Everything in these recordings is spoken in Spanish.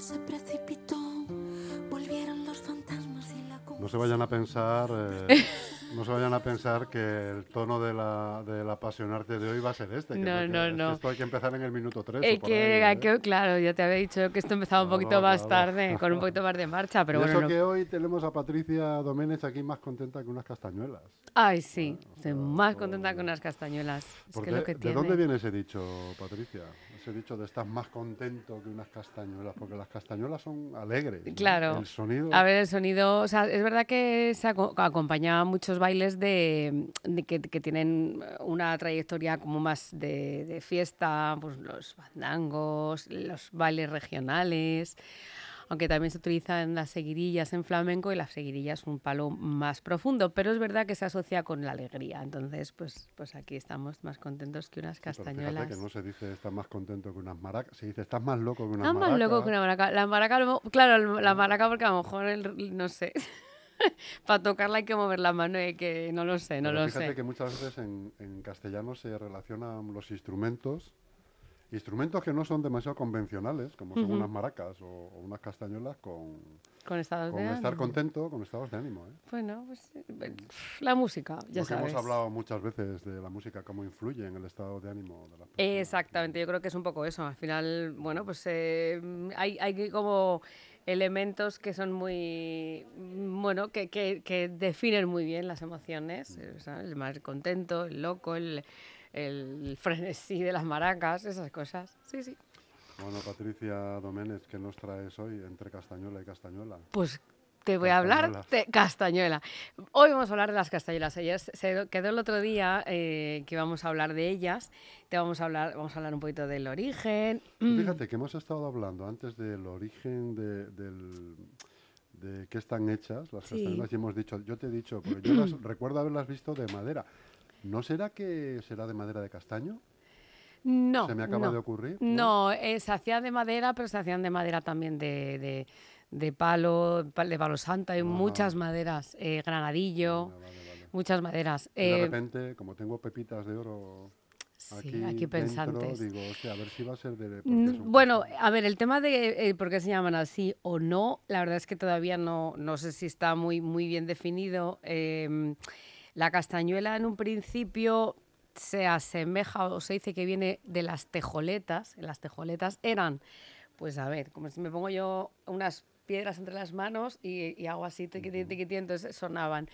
cielo se precipitó, volvieron los fantasmas y la No se vayan a pensar, eh, no se vayan a pensar que el tono de la, del apasionarte de hoy va a ser este. que No, no, que no. esto hay que empezar en el minuto 3. Eh, que, hay que- claro, ya te había dicho que esto empezaba un poquito más claro. tarde, con un poquito más de marcha, pero y bueno. eso no- que hoy tenemos a Patricia Doménez aquí más contenta que unas castañuelas. Ay, sí, o estoy más contenta con unas castañuelas. Es ¿Por que qué- lo que ¿De tiene. dónde viene ese dicho, Patricia? Ese dicho de estás más contento que unas castañuelas, porque las castañuelas son alegres. ¿no? Claro. El sonido. A ver, el sonido, o sea, es verdad que se aco- acompaña a muchos bailes de, de que, que tienen una trayectoria como más de, de fiesta, pues los bandangos, los bailes regionales, aunque también se utilizan las seguirillas en flamenco y las seguirillas un palo más profundo, pero es verdad que se asocia con la alegría, entonces pues, pues aquí estamos más contentos que unas Sí, castañuelas. Fíjate que no se dice estás más contento que unas maracas, se dice estás más loco que unas Estás maracas. más loco que una maraca. La maraca, claro, la maraca porque a lo mejor, el- no sé, para tocarla hay que mover la mano y que no lo sé, no Pero lo fíjate sé. que muchas veces en, en castellano se relacionan los instrumentos, instrumentos que no son demasiado convencionales, como son unas maracas o, o unas castañuelas, con, Con estados con de estar ánimo. contento, con estados de ánimo. ¿eh? Bueno, pues eh, la música, ya Lo que sabes. hemos hablado muchas veces de la música, cómo influye en el estado de ánimo de las personas. Exactamente, yo creo que es un poco eso. Al final, bueno, pues eh, hay, hay como elementos que son muy, mm, bueno, que, que, que definen muy bien las emociones. eh, ¿sabes? El más contento, el loco, el, el frenesí de las maracas, esas cosas. Sí, sí. Bueno, Patricia Doménez, ¿qué nos traes hoy entre castañuela y castañuela? Pues te voy a hablar de castañuela. Hoy vamos a hablar de las castañuelas. Ayer se- quedó el otro día eh, que íbamos a hablar de ellas. Te vamos a hablar, vamos a hablar un poquito del origen. Fíjate que hemos estado hablando antes del origen de, del, de qué están hechas las Sí. castañuelas y hemos dicho, yo te he dicho, porque yo las, recuerdo haberlas visto de madera. ¿No será que será de madera de castaño? No. ¿Se me acaba no. de ocurrir? No, eh, se hacían de madera, pero se hacían de madera también de, de, de palo, pa- de palo santo. Hay muchas maderas, eh, granadillo, Vale, vale, vale. muchas maderas. Y de Eh, repente, como tengo pepitas de oro sí, aquí, dentro, pensantes. digo, hostia, a ver si va a ser de... Mm, Bueno, a ver, el tema de eh, por qué se llaman así o no, la verdad es que todavía no, no sé si está muy, muy bien definido. Em, la castañuela en un principio se asemeja o se dice que viene de las tejoletas. Las tejoletas eran, pues a ver, como si me pongo yo unas piedras entre las manos y, y hago así, tiquití, tiquití, entonces sonaban.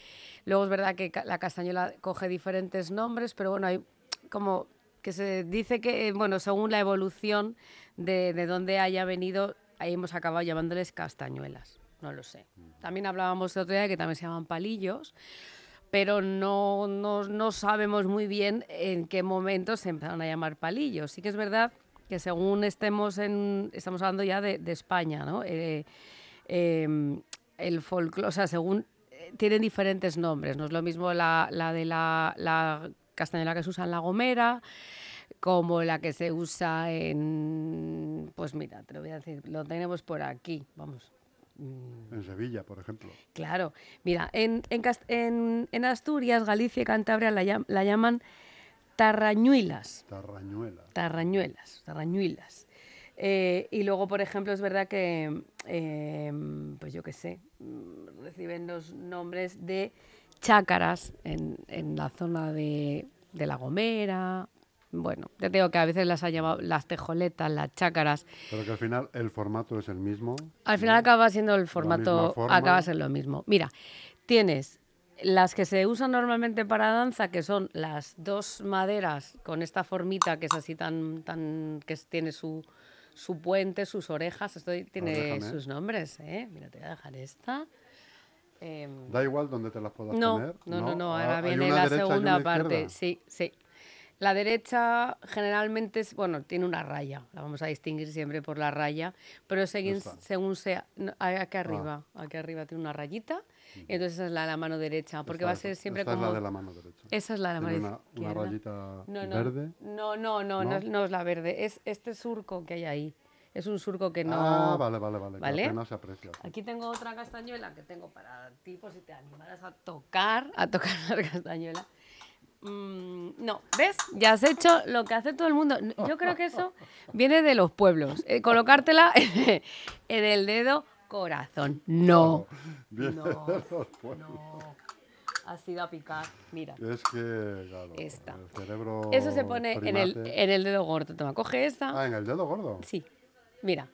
Luego es verdad que la castañuela coge diferentes nombres, pero bueno, hay como que se dice que, bueno, según la evolución de, de dónde haya venido, ahí hemos acabado llamándoles castañuelas. No lo sé. También hablábamos el otro día de que también se llaman palillos, pero no, no, no sabemos muy bien en qué momento se empezaron a llamar palillos. Sí que es verdad que según estemos en, estamos hablando ya de, de España, ¿no? Eh, em, el folclore, o sea, según eh, tienen diferentes nombres, no es lo mismo la, la de la, la castañuela que se usa en La Gomera, como la que se usa en, pues mira, te lo voy a decir, lo tenemos por aquí, vamos. mm, En Sevilla, por ejemplo. Claro, mira, en, en, Asturias, Galicia y Cantabria la, llam- la llaman tarrañuelas, Tarrañuela. tarrañuelas, tarrañuelas. Eh, y luego, por ejemplo, es verdad que, eh, pues yo qué sé, mm, reciben los nombres de chácaras en, en la zona de, de La Gomera. Bueno, te digo que a veces las ha llamado las tejoletas, las chácaras. Pero que al final el formato es el mismo. Al final ¿no? acaba siendo el formato, forma. acaba siendo lo mismo. Mira, tienes las que se usan normalmente para danza, que son las dos maderas con esta formita que es así tan, tan, que tiene su, su puente, sus orejas, esto tiene déjame. sus nombres, ¿eh? Mira, te voy a dejar esta. Em, Da igual dónde te las puedas no, poner. no, no, no, ahora Ah, viene la segunda parte. Sí, sí. La derecha generalmente es, bueno, tiene una raya, la vamos a distinguir siempre por la raya, pero según, según sea, no, aquí arriba, aquí arriba tiene una rayita, y entonces esa es la de la mano derecha, porque va a ser siempre esta como... es la de la mano derecha. Esa es la de la mano una, una rayita No, no, verde. No, no, no, no, ¿No? es, no la verde, es este surco que hay ahí. Es un surco que no... Ah, vale, vale, vale. que ¿Vale? apenas se aprecia. Aquí tengo otra castañuela que tengo para ti, por si te animaras a tocar, a tocar la castañuela. Mm, no, ¿ves? Ya has hecho lo que hace todo el mundo. Yo creo que eso viene de los pueblos. Eh, colocártela, en el dedo corazón. No. No. No. Ha sido a picar. Mira. Es que, claro, Esta. el cerebro Eso se pone en el, en el dedo gordo. Toma, coge esta. Ah, en el dedo gordo. Sí, mira.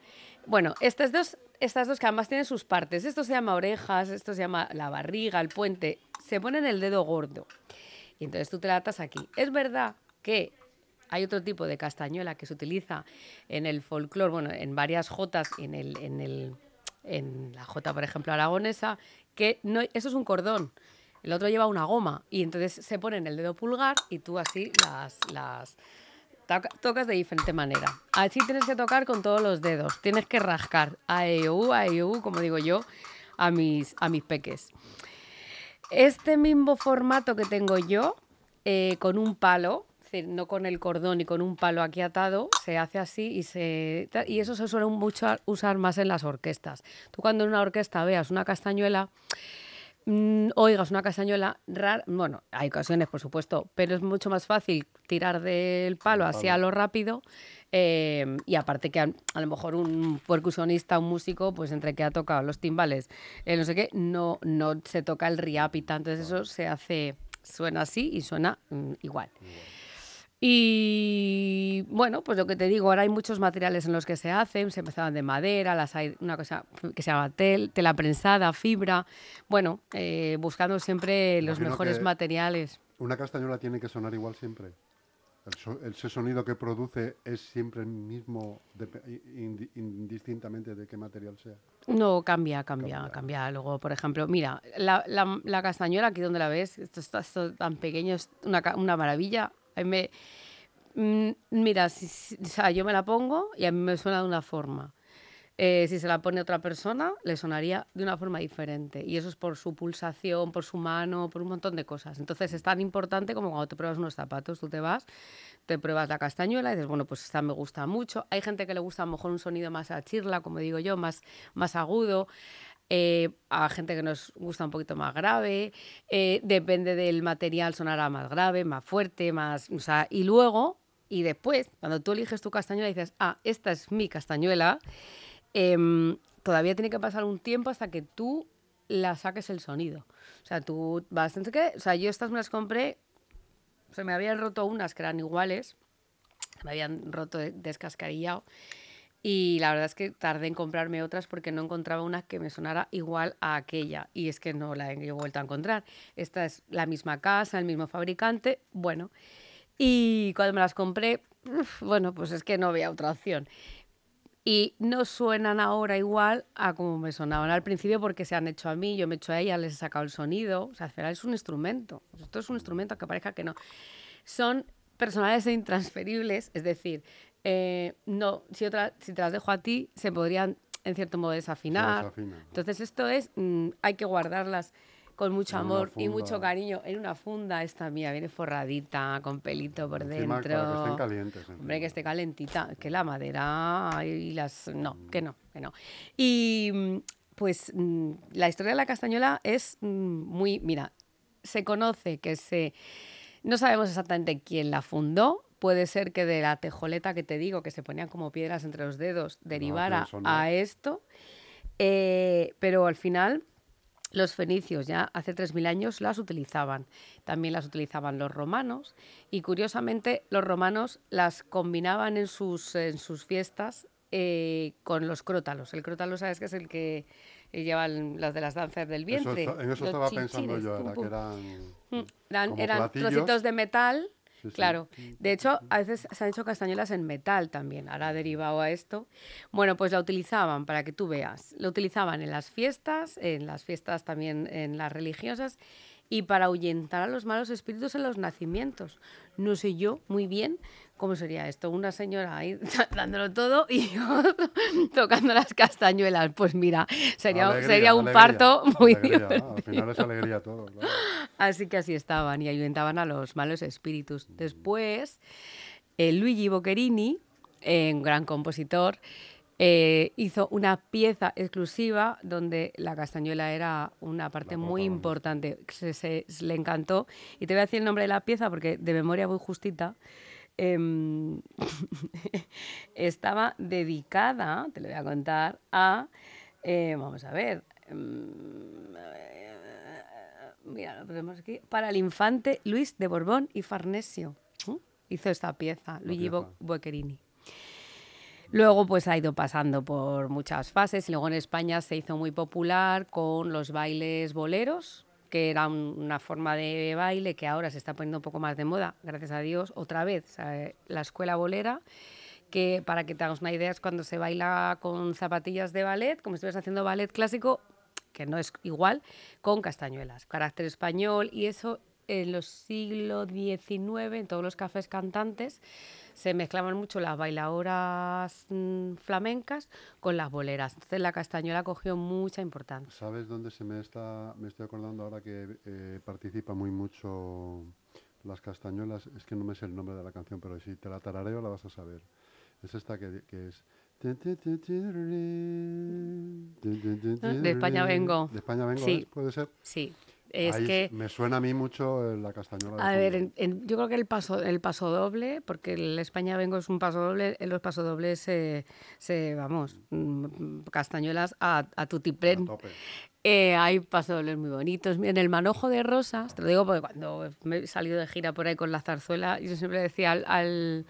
Bueno, estas dos, estas dos que además tienen sus partes. Esto se llama orejas, esto se llama la barriga, el puente. Se pone en el dedo gordo. Y entonces tú te la atas aquí. Es verdad que hay otro tipo de castañuela que se utiliza en el folclore, bueno, en varias jotas, en, el, en, el, en la jota, por ejemplo, aragonesa, que no, eso es un cordón. El otro lleva una goma y entonces se pone en el dedo pulgar y tú así las, las, toca- tocas de diferente manera. Así tienes que tocar con todos los dedos. Tienes que rascar a e, u, a e, u, como digo yo, a mis, a mis peques. Este mismo formato que tengo yo, eh, con un palo, es decir, no con el cordón y con un palo aquí atado, se hace así y, se, y eso se suele mucho usar más en las orquestas. Tú cuando en una orquesta veas una castañuela, mm, oigas una castañuela rara, bueno, hay ocasiones por supuesto, pero es mucho más fácil tirar del palo así a palo. lo rápido eh, y aparte que a, a lo mejor un percusionista, un músico, pues entre que ha tocado los timbales, eh, no sé qué, no, no se toca el riapita, entonces eso se hace, suena así y suena mm, igual. Y bueno, pues lo que te digo, ahora hay muchos materiales en los que se hacen, se empezaban de madera, las hay una cosa que se llama tel, tela prensada, fibra, bueno, eh, buscando siempre los Imagino mejores materiales. Una castañuela tiene que sonar igual siempre. El so- ese sonido que produce es siempre el mismo, indistintamente de qué material sea. No, cambia, cambia, Cambia. cambia. Luego, por ejemplo, mira, la, la- la castañuela, aquí donde la ves, esto está esto tan pequeño, es una, una maravilla. A mí me- mm, mira, si- si- o sea, yo me la pongo y a mí me suena de una forma. Eh, si se la pone otra persona, le sonaría de una forma diferente. Y eso es por su pulsación, por su mano, por un montón de cosas. Entonces es tan importante como cuando te pruebas unos zapatos. Tú te vas, te pruebas la castañuela y dices, bueno, pues esta me gusta mucho. Hay gente que le gusta a lo mejor un sonido más a chirla, como digo yo, más, más agudo. Eh, a gente que nos gusta un poquito más grave. Eh, depende del material, sonará más grave, más fuerte, más. O sea, y luego, y después, cuando tú eliges tu castañuela dices, ah, esta es mi castañuela, em, todavía tiene que pasar un tiempo hasta que tú la saques el sonido. O sea, tú vas, qué, o sea, yo estas me las compré, se me habían roto unas que eran iguales, me habían roto de- descascarillado. Y la verdad es que tardé en comprarme otras porque no encontraba una que me sonara igual a aquella. Y es que no la he vuelto a encontrar. Esta es la misma casa, el mismo fabricante. Bueno, y cuando me las compré, uf, bueno, pues es que no había otra opción. Y no suenan ahora igual a como me sonaban al principio porque se han hecho a mí, yo me he hecho a ella, les he sacado el sonido. O sea, al final es un instrumento. Esto es un instrumento que parezca que no. Son personales e intransferibles, es decir, eh, no, si, otra, si te las dejo a ti, se podrían en cierto modo desafinar. desafina. Entonces esto es, mm, hay que guardarlas con mucho amor y mucho cariño en una funda. Esta mía viene forradita, con pelito por Encima, dentro. para que estén calientes. Hombre, que esté calentita, que la madera y las... No, que no, que no. Y mm, pues mm, la historia de la castañuela es mm, muy... Mira, se conoce que se... No sabemos exactamente quién la fundó. Puede ser que de la tejoleta que te digo, que se ponían como piedras entre los dedos, derivara no. a esto. Eh, pero al final los fenicios ya hace 3.000 años las utilizaban. También las utilizaban los romanos y curiosamente los romanos las combinaban en sus, en sus fiestas eh, con los crótalos. El crótalo, ¿sabes que es el que llevan las de las danzas del Eso vientre? está- en eso Los estaba pensando yo, pum, era pum. que eran... Mm, Eran, trocitos de metal, Sí, sí. claro. De hecho, a veces se han hecho castañuelas en metal también, ahora ha derivado a esto. Bueno, pues la utilizaban, para que tú veas, lo utilizaban en las fiestas, en las fiestas también en las religiosas, y para ahuyentar a los malos espíritus en los nacimientos. No sé yo muy bien cómo sería esto, una señora ahí dándolo todo y otro tocando las castañuelas. Pues mira, sería, Alegría, sería un alegría, parto muy alegría, divertido. Al final es alegría todo. claro. Así que así estaban y ayuntaban a los malos espíritus. Después, eh, Luigi Boccherini, eh, un gran compositor, eh, hizo una pieza exclusiva donde la castañuela era una parte muy importante. Se, se- se le encantó. Y te voy a decir el nombre de la pieza porque de memoria muy justita. em, estaba dedicada, te lo voy a contar, a, eh, vamos a ver, em, mira, lo ponemos aquí, para el infante Luis de Borbón y Farnesio. ¿no? Hizo esta pieza, Luigi. Boccherini. Luego pues ha ido pasando por muchas fases y luego en España se hizo muy popular con los bailes boleros, que era un- una forma de baile que ahora se está poniendo un poco más de moda, gracias a Dios, otra vez, la escuela bolera, que para que te hagas una idea es cuando se baila con zapatillas de ballet, como si estuvieras haciendo ballet clásico, que no es igual, con castañuelas, carácter español y eso en los siglos XIX, en todos los cafés cantantes, se mezclaban mucho las bailadoras mm, flamencas con las boleras. Entonces la castañuela cogió mucha importancia. ¿Sabes dónde se me está, me estoy acordando ahora que eh, participa muy mucho las castañuelas? Es que no me sé el nombre de la canción, pero si te la tarareo la vas a saber. Es esta que, que es... De España vengo. De España vengo, Sí. ¿ves? ¿Puede ser? Sí, es Ahí que... Me suena a mí mucho eh, la castañuela. de A ver, fondo. en- en- yo creo que el paso, el paso doble, porque el España Vengo es un paso doble, en los pasodobles se, se vamos, mm, castañuelas a, a A tutiplén. tope. Eh, hay pasodobles muy bonitos. En el manojo de rosas, te lo digo porque cuando me he salido de gira por ahí con la zarzuela, yo siempre decía al, al-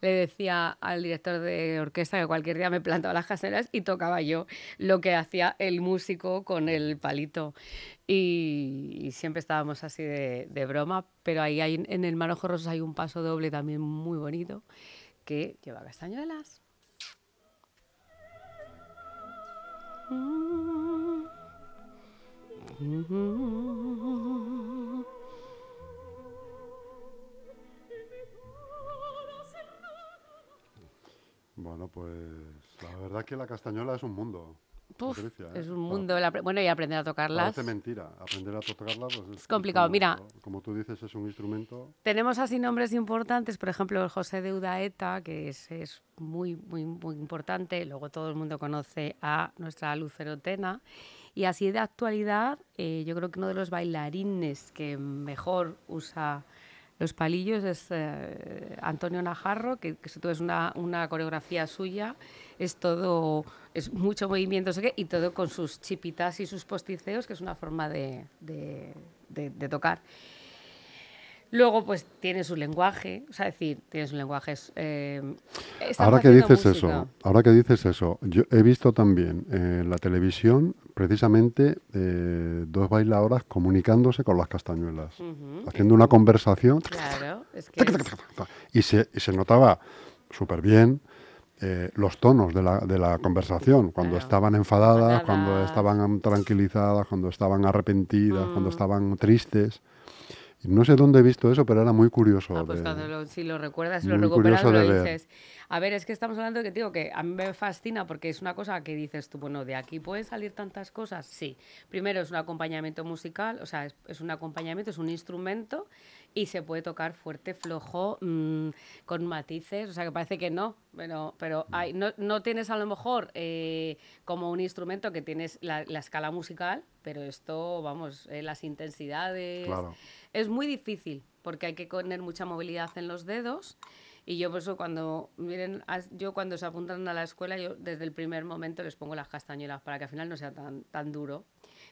le decía al director de orquesta que cualquier día me plantaba las caseras y tocaba yo lo que hacía el músico con el palito. Y, siempre estábamos así de, broma, pero ahí hay, en el manojo rosas hay un paso doble también muy bonito que lleva castañuelas. Bueno, pues la verdad que la castañuela es un mundo. Puf, Patricia, ¿eh? es un mundo. la- bueno, y aprender a tocarlas. Parece mentira. Aprender a tocarla pues, Es complicado. como- Mira. Como tú dices, es un instrumento. Tenemos así nombres importantes, por ejemplo, el José de Udaeta, que es, es muy, muy, muy importante. Luego todo el mundo conoce a nuestra Lucero Tena. Y así de actualidad, eh, yo creo que uno de los bailarines que mejor usa los palillos es eh, Antonio Najarro, que, que ves una, una coreografía suya, es todo, es mucho movimiento, no sé qué, y todo con sus chipitas y sus posticeos, que es una forma de, de- de- de tocar. Luego, pues tiene su lenguaje, o sea, decir, tiene su lenguaje. es, eh, Ahora que dices música. eso, ahora que dices eso, yo he visto también en la televisión precisamente eh, dos bailadoras comunicándose con las castañuelas, haciendo una conversación Claro, es que es- y se, y se notaba súper bien eh, los tonos de la, de la conversación, cuando Claro. estaban enfadadas, cuando estaban tranquilizadas, cuando estaban arrepentidas, cuando Mm. estaban tristes. No sé dónde he visto eso, pero era muy curioso. Ah, pues de- cuando lo- si lo recuerdas, lo recuperas, lo ver. A ver, es que estamos hablando de que, digo, que a mí me fascina porque es una cosa que dices tú, bueno, de aquí pueden salir tantas cosas. Sí. Primero es un acompañamiento musical, o sea, es, es un acompañamiento, es un instrumento y se puede tocar fuerte, flojo, mm, con matices, o sea, que parece que no, pero, pero hay, no, no tienes a lo mejor eh, como un instrumento que tienes la, la escala musical, pero esto, vamos, eh, las intensidades. Claro. Es muy difícil porque hay que tener mucha movilidad en los dedos. Y yo por eso cuando miren, yo cuando se apuntan a la escuela, yo desde el primer momento les pongo las castañuelas para que al final no sea tan, tan duro,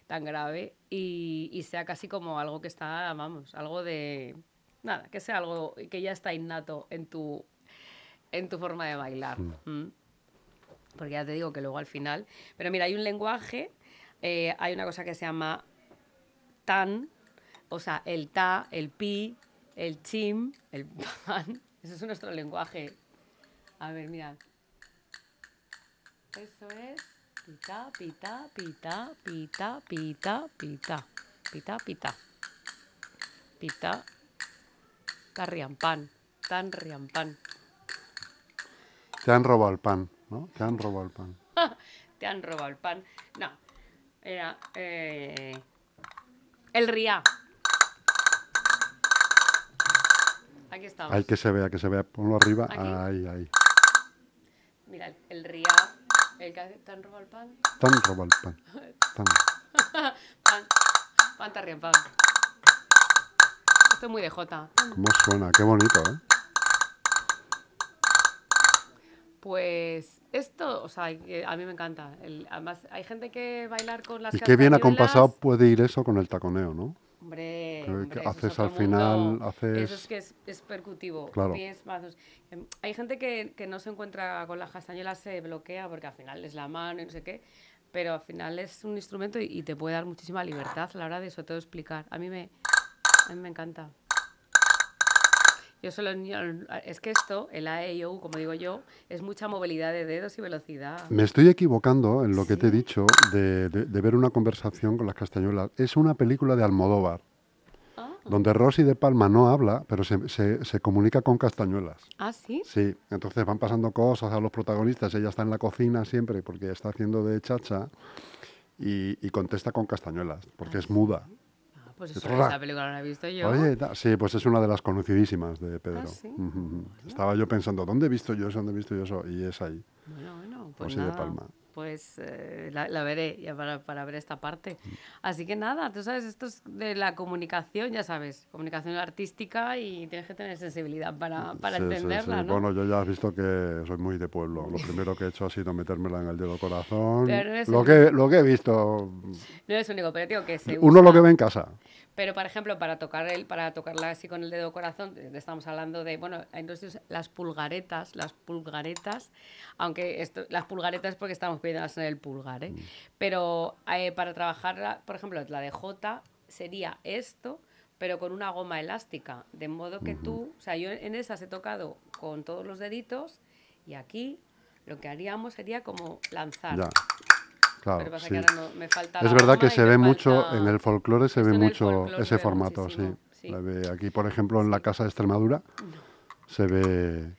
tan grave y, y sea casi como algo que está, vamos, algo de nada, que sea algo que ya está innato en tu en tu forma de bailar. Mm. Porque ya te digo que luego al final, pero mira, hay un lenguaje, eh, hay una cosa que se llama tan, o sea, el ta, el pi, el chim, el pan. Ese es nuestro lenguaje. A ver, mirad. Eso es pita, pita, pita, pita, pita, pita, pita, pita. Pita, tarriampan, tan riampan. Te han robado el pan, ¿no? Te han robado el pan. Te han robado el pan. No, era eh, el riá. Aquí estamos. Hay que se vea, que se vea. Ponlo arriba. Aquí. Ahí, ahí. Mira, el, el. El que hace, ¿Te han robado el pan? Te han robado el pan. Tan. Pan. Pan pan. Esto es muy de Jota. ¿Cómo suena? Qué bonito, ¿eh? Pues esto, o sea, a mí me encanta. El- además, hay gente que bailar con las Y qué bien acompasado puede ir eso con el taconeo, ¿no? Hombre, que hombre, haces al final, haces- Eso es que es, es percutivo. Claro. Pies. Em, Hay gente que, que no se encuentra con las castañuelas, se bloquea porque al final es la mano y no sé qué. Pero al final es un instrumento y, y te puede dar muchísima libertad a la hora de sobre todo explicar. A mí me, a mí me encanta. Yo solo es que esto, el A, E, I, O, U, como digo yo, es mucha movilidad de dedos y velocidad. Me estoy equivocando en lo que te he dicho de, de- de ver una conversación con las castañuelas. Es una película de Almodóvar, Ah, donde Rosy de Palma no habla, pero se, se- se comunica con castañuelas. ah, sí. Sí, entonces van pasando cosas a los protagonistas. Ella está en la cocina siempre porque está haciendo de chacha y, y contesta con castañuelas, porque es muda. Ah, pues Es eso, esa película no la he visto yo. Oye, sí, pues es una de las conocidísimas de Pedro. Ah, ¿sí? Ujú, ujú. Estaba yo pensando, ¿dónde he visto yo eso? ¿Dónde he visto yo eso? Y es ahí. Bueno, bueno, pues Rosy de nada, Palma. Pues eh, la, la veré ya para, para ver esta parte. Mm. Así que nada, tú sabes, esto es de la comunicación, ya sabes, comunicación artística y tienes que tener sensibilidad para, para Sí, sí, entenderla, sí. ¿no? Bueno, yo ya has visto que soy muy de pueblo. Lo primero que he hecho ha sido metérmela en el dedo corazón. Pero no Lo que, lo que he visto, No es único, pero digo que se uno lo usa- que ve en casa. Pero, por ejemplo, para tocar el, para tocarla así con el dedo corazón, estamos hablando de, bueno, entonces las pulgaretas, las pulgaretas, aunque esto, las pulgaretas porque estamos pidiéndolas en el pulgar, ¿eh? Pero eh, para trabajar, por ejemplo, la de J sería esto, pero con una goma elástica, de modo que tú, o sea, yo en esas he tocado con todos los deditos y aquí lo que haríamos sería como lanzar. Ya. Pero Claro, pasa sí. que ahora no- me falta Es verdad que se ve mucho, falta- en el folclore se Esto ve mucho ese formato, sí. sí. La ve aquí, por ejemplo, en la Casa de Extremadura, se ve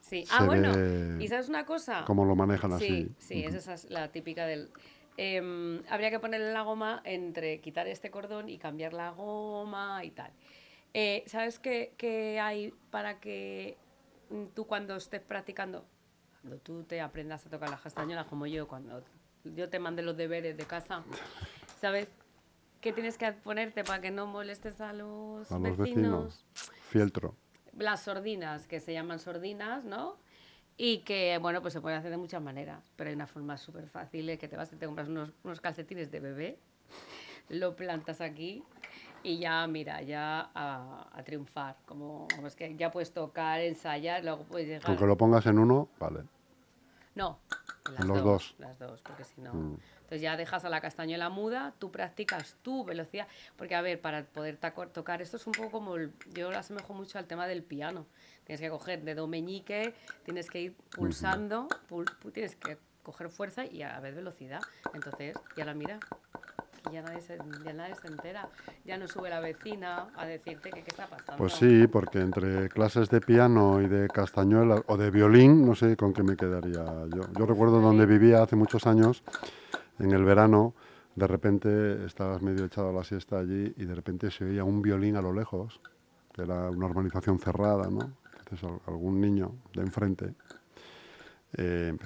Sí. se Ah, bueno. ve ¿Y sabes una cosa? cómo lo manejan Sí, así. sí, es esa es la típica del... em, habría que ponerle la goma entre quitar este cordón y cambiar la goma y tal. Eh, ¿Sabes qué, qué hay para que tú cuando estés practicando, cuando tú te aprendas a tocar las castañuelas como yo, cuando yo te mande los deberes de casa, ¿sabes? ¿Qué tienes que ponerte para que no molestes a los, A los vecinos? vecinos. Fieltro. las sordinas, que se llaman sordinas, ¿no? Y que, bueno, pues se pueden hacer de muchas maneras, pero hay una forma súper fácil, eh, que te vas y te compras unos, unos calcetines de bebé, lo plantas aquí y ya, mira, ya a, a triunfar, como es que ya puedes tocar, ensayar, luego puedes llegar... Con que lo pongas en uno, vale. No, las los dos, dos. Las dos, porque si no. Mm. Entonces ya dejas a la castañuela muda, tú practicas tu velocidad. Porque, a ver, para poder tocar esto es un poco como. el- yo lo asemejo mucho al tema del piano. Tienes que coger dedo meñique, tienes que ir pulsando, pul- pu- tienes que coger fuerza y a ver velocidad. Entonces, ya la mira. Y ya nadie, se, ya nadie se entera. Ya no sube la vecina a decirte que qué está pasando. Pues sí, porque entre clases de piano y de castañuela o de violín, no sé con qué me quedaría yo. Yo recuerdo donde vivía hace muchos años, en el verano, de repente estabas medio echado a la siesta allí y de repente se oía un violín a lo lejos, que era una urbanización cerrada, ¿no? Entonces al- algún niño de enfrente eh,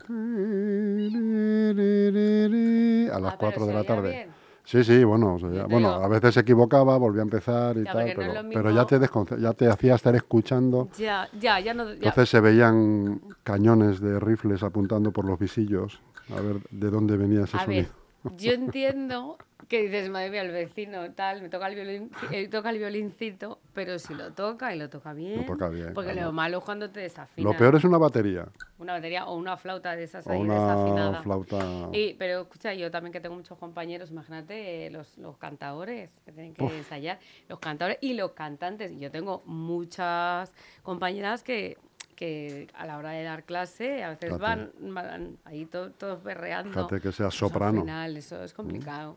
a las Ah, pero 4 de la tarde. bien. Sí, sí, bueno, o sea, bueno, digo- a veces se equivocaba, volvía a empezar y Ya, tal, no pero, ya te ya te hacía estar escuchando. Ya, ya, ya no. ya- Entonces se veían cañones de rifles apuntando por los visillos a ver de dónde venía ese A ver, sonido. yo entiendo que dices, madre mía, el vecino, tal, me toca el, violín, eh, toca el violincito, pero si lo toca y lo toca bien. toca bien, Porque claro. lo malo es cuando te desafina. Lo peor es una batería Una batería o una flauta de esas o ahí una desafinada. flauta. Y, pero escucha, yo también que tengo muchos compañeros, imagínate eh, los, los cantadores que tienen que Uf. ensayar, los cantadores y los cantantes. Yo tengo muchas compañeras que, que a la hora de dar clase a veces van, van ahí to- todos berreando. Fíjate que sea Pues soprano. Al final eso es complicado.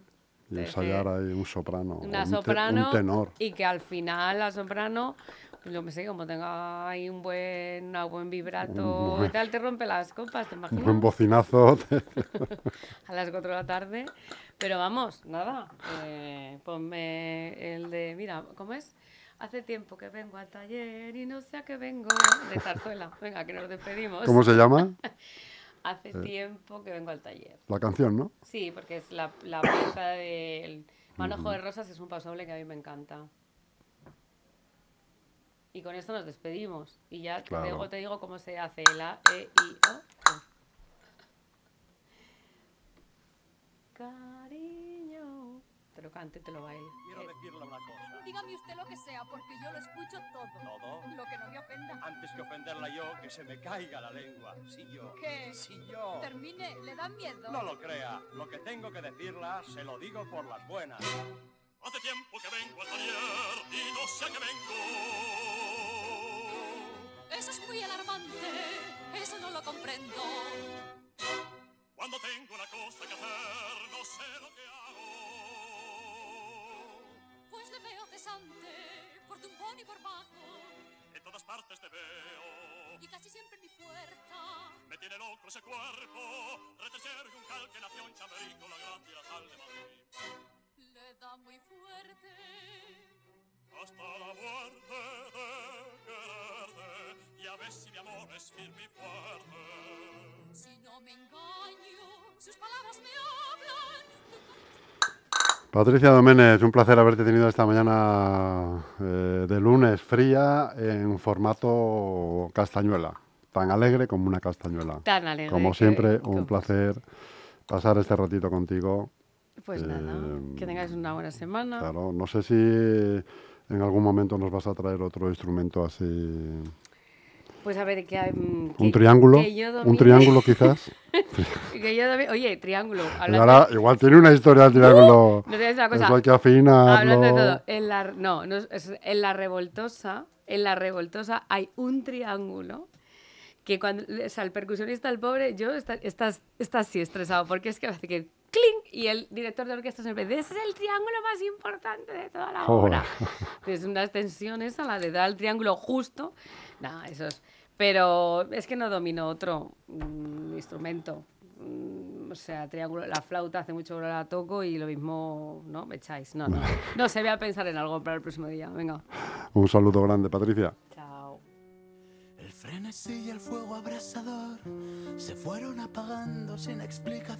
Y ensayar ahí un soprano. una un te- soprano un tenor. y que al final la soprano yo me sé como tenga ahí un buen una buen vibrato Un y tal te rompe las copas te Un imaginas buen bocinazo. a las 4 de la tarde pero vamos nada eh, ponme el de mira cómo es hace tiempo que vengo al taller y no sé a qué vengo de zarzuela venga que nos despedimos ¿Cómo se llama? Hace eh. tiempo que vengo al taller. La canción, ¿no? Sí, porque es la, la pieza del Manojo de Rosas es un pasoble que a mí me encanta. Y con esto nos despedimos. Y ya claro. te, digo, cómo se hace el A, E, I, O. Cari te lo cante, te lo baile. Quiero decirle una cosa. Dígame usted lo que sea, porque yo lo escucho todo. ¿Todo? Lo que no me ofenda. Antes que ofenderla yo, que se me caiga la lengua. Si yo. ¿Qué? Si yo. Termine, ¿le da miedo? No lo crea. Lo que tengo que decirla, se lo digo por las buenas. Hace tiempo que vengo al taller y no sé a qué vengo. Eso es muy alarmante. Eso no lo comprendo. Cuando tengo una cosa que hacer, no sé lo que hago. Pues le veo cesante, por tumbón y por bajo. En todas partes te veo. Y casi siempre en mi puerta. Me tiene loco ese cuerpo. Retener un cal que nació en Chamerico, la gracia y la sal de Madrid. Le da muy fuerte. Hasta la muerte de quererte. Y a ver si mi amor es firme y fuerte. Si no me engaño, sus palabras me hablan. Patricia Doménez, un placer haberte tenido esta mañana eh, de lunes fría en formato castañuela, tan alegre como una castañuela. Tan alegre. Como siempre, que- un placer pasar este ratito contigo. Pues nada, Eh, que tengáis una buena semana. Claro, no sé si en algún momento nos vas a traer otro instrumento así, Pues a ver, que, un que- triángulo, que yo un triángulo quizás. que yo Oye, triángulo. Ahora, igual tiene una historia el triángulo. no te una cosa. Hay que afinarlo. Hablando de todo, en la, no, no, es- en la revoltosa, en la revoltosa hay un triángulo que cuando, o sea, el percusionista, el pobre, yo está, estás, está así estresado porque es que hace que clink y el director de orquesta siempre dice, ese es el triángulo más importante de toda la Joder. obra. Es unas tensiones a la de dar el triángulo justo. No, eso es. Pero es que no domino otro mm, instrumento. Mm, o sea, triángulo, la flauta hace mucho que no la toco y lo mismo, ¿no? Me echáis. No, no. No se voy a pensar en algo para el próximo día. Venga. Un saludo grande, Patricia. Chao. El frenesí y el fuego abrasador se fueron apagando sin explicación.